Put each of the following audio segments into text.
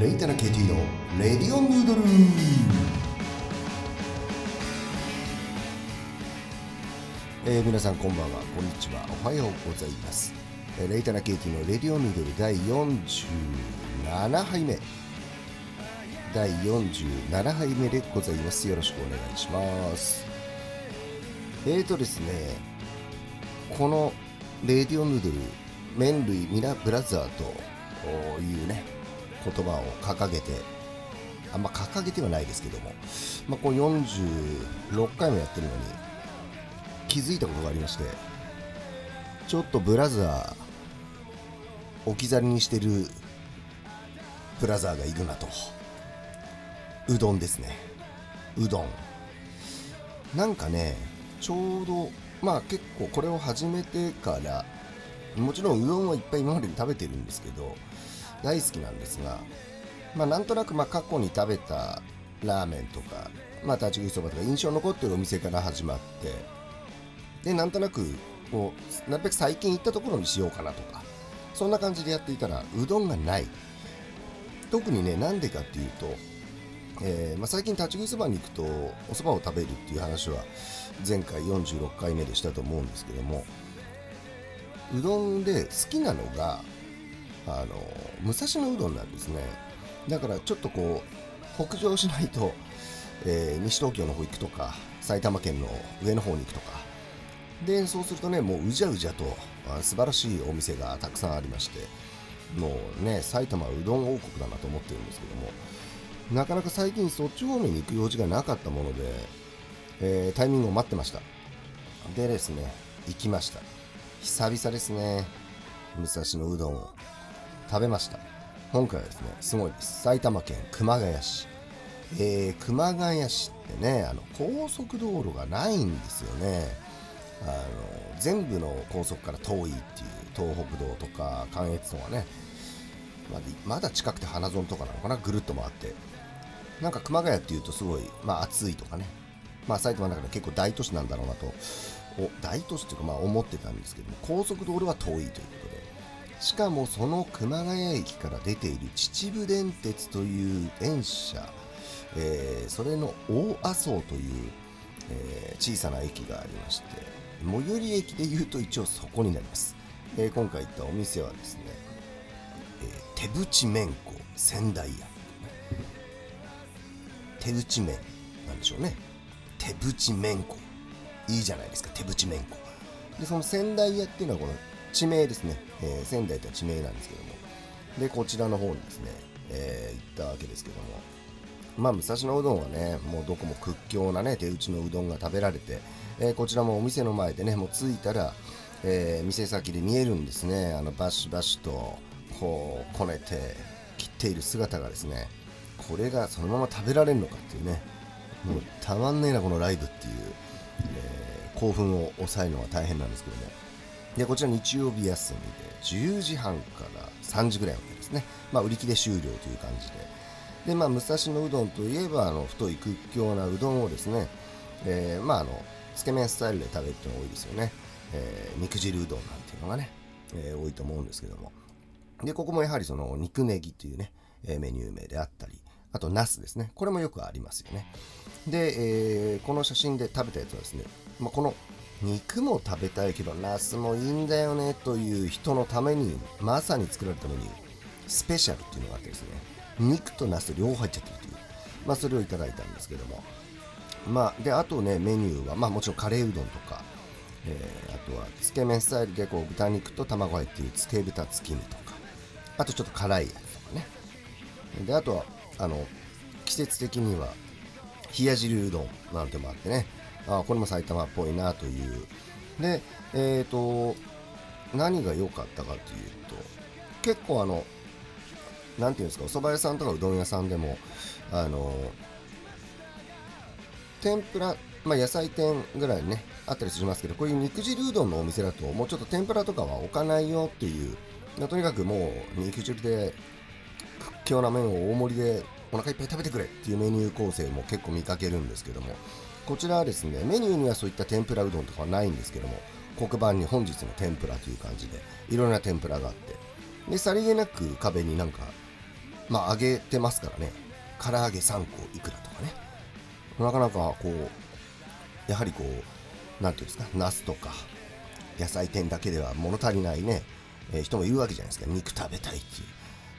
レイタナ KT のレディオヌードルえー皆さんこんばんは。こんにちは。おはようございます。えーレイタナ KT のレディオヌードル第47杯目。第47杯目でございます。よろしくお願いします。えーとですねこのレディオヌードル麺類ミラブラザーというね言葉を掲げてあんま掲げてはないですけども、まあ、こう46回もやってるのに気づいたことがありましてちょっとブラザー置き去りにしてるブラザーがいるなと。うどんですね。うどん。なんかねちょうどまあ結構これを始めてからもちろんうどんはいっぱい今までに食べてるんですけど大好きなんですがまあなんとなくまあ過去に食べたラーメンとかまあ立ち食いそばとか印象残ってるお店から始まってでなんとなくこうなるべく最近行ったところにしようかなとかそんな感じでやっていたらうどんがない。特にねなんでかっていうとえーまあ、最近立ち食いそばに行くとお蕎麦を食べるっていう話は前回46回目でしたと思うんですけどもうどんで好きなのがあの武蔵野うどんなんですね。だからちょっとこう北上しないと、えー西東京の方行くとか埼玉県の上の方に行くとか。でそうするとねもううじゃうじゃと素晴らしいお店がたくさんありましてもうね埼玉うどん王国だなと思ってるんですけどもなかなか最近そっち方面に行く用事がなかったもので、えータイミングを待ってました。でですね行きました。久々ですね武蔵野うどんを。食べました。今回はですねすごいです。埼玉県熊谷市。えー熊谷市ってねあの高速道路がないんですよね。あの全部の高速から遠いっていう東北道とか関越道がねまだまだ近くて花園とかなのかなぐるっと回って。なんか熊谷っていうとすごい、まあ、暑いとかね、まあ、埼玉の中で結構大都市なんだろうなと。お大都市っていうかまあ思ってたんですけども高速道路は遠いということで。しかもその熊谷駅から出ている秩父電鉄という電車、えーそれの大麻生という、えー小さな駅がありまして最寄り駅でいうと一応そこになります、えー今回行ったお店はですね、え手打ち麺粉仙台屋。手打ち麺なんでしょうね。手打ち麺粉いいじゃないですか手打ち麺粉でその仙台屋っていうのはこの地名ですね、えー仙台とは地名なんですけども。でこちらの方にですね、えー行ったわけですけども。まあ武蔵野うどんはねもうどこも屈強なね手打ちのうどんが食べられて、えーこちらもお店の前でねもう着いたら、え店先で見えるんですね。あのバシバシとこうこねて切っている姿がですねこれがそのまま食べられるのかっていうね。もうたまんねえなこのライブっていう、え興奮を抑えるのは大変なんですけどもでこちら日曜日休みで10時半から3時ぐらいまでですね、まあ、売り切れ終了という感じで。で、まあ、武蔵野うどんといえばあの太い屈強なうどんをですね、えーまあ、あのつけ麺スタイルで食べるっていうのが多いですよね、えー肉汁うどんなんていうのがね、えー多いと思うんですけども。でここもやはりその肉ネギっていうね、えメニュー名であったりあとナスですね。これもよくありますよね。で、えーこの写真で食べたやつはですね、まあ、この肉も食べたいけどナスもいいんだよねという人のためにまさに作られたメニュースペシャルっていうのがあってですね肉とナス両方入っちゃってるという、まあ、それをいただいたんですけども。まあであとねメニューは、まあ、もちろんカレーうどんとか、えーあとはつけ麺スタイルでこう豚肉と卵入っているつけ豚つきみとかあとちょっと辛いやつとかね。であとはあの季節的には冷や汁うどんなんてもあってね。あこれも埼玉っぽいなという。でえっ、と何が良かったかというと結構あのなんていうんですかお蕎麦屋さんとかうどん屋さんでもあの天ぷら、まあ、野菜店ぐらいねあったりしますけどこういう肉汁うどんのお店だともうちょっと天ぷらとかは置かないよっていうとにかくもう肉汁で屈強な麺を大盛りでお腹いっぱい食べてくれっていうメニュー構成も結構見かけるんですけどもこちらはですねメニューにはそういった天ぷらうどんとかはないんですけども黒板に本日の天ぷらという感じでいろんな天ぷらがあってでさりげなく壁になんかまあ揚げてますからね。唐揚げ3個いくらとかね。なかなかこうやはりこう何ていうんですかナスとか野菜店だけでは物足りないね、えー、人もいるわけじゃないですか。肉食べたいっ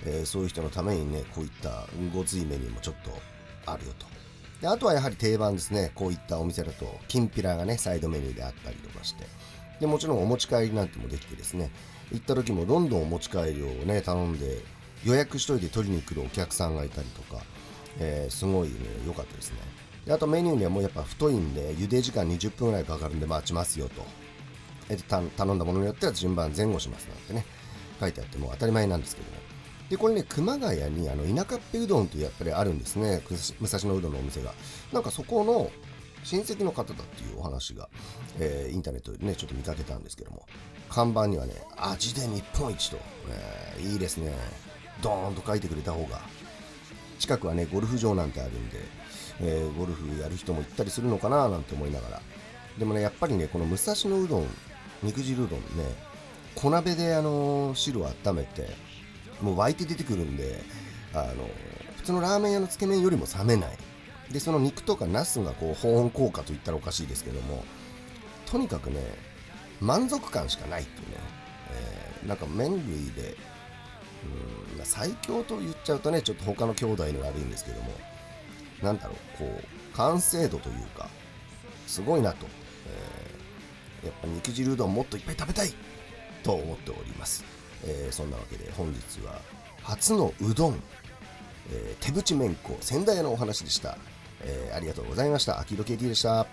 ていう、えー、そういう人のためにねこういったごついメニューもちょっとあるよと。であとはやはり定番ですね。こういったお店だときんぴらがねサイドメニューであったりとかして。でもちろんお持ち帰りなんてもできてですね。行った時もどんどんお持ち帰りをね頼んで予約しといて取りに来るお客さんがいたりとか、えー、すごいね良かったですね。であとメニューにはもうやっぱ太いんで茹で時間20分ぐらいかかるんで待ちますよと。え頼んだものによっては順番前後しますなんてね。書いてあってもう当たり前なんですけども。でこれね熊谷にあの田舎っぺうどんってやっぱりあるんですね。武蔵野うどんのお店が。なんかそこの親戚の方だっていうお話が、えー、インターネットでねちょっと見かけたんですけども。看板にはね味で日本一と、えー、いいですね。ドーンと書いてくれた方が。近くはねゴルフ場なんてあるんで、えー、ゴルフやる人も行ったりするのかななんて思いながら。でもねやっぱりねこの武蔵野うどん肉汁うどんね小鍋であの汁を温めてもう沸いて出てくるんであの普通のラーメン屋のつけ麺よりも冷めない。でその肉とかナスがこう保温効果といったらおかしいですけどもとにかくね満足感しかないっていうね、えー、なんか麺類でうん、まあ、最強と言っちゃうとねちょっと他の兄弟に悪いんですけどもなんだろうこう完成度というかすごいなと、えー、やっぱ肉汁うどんもっといっぱい食べたいと思っております、えー、そんなわけで本日は初のうどん、えー、手淵麺粉仙台屋のお話でした、えー、ありがとうございました。秋戸 KT でした。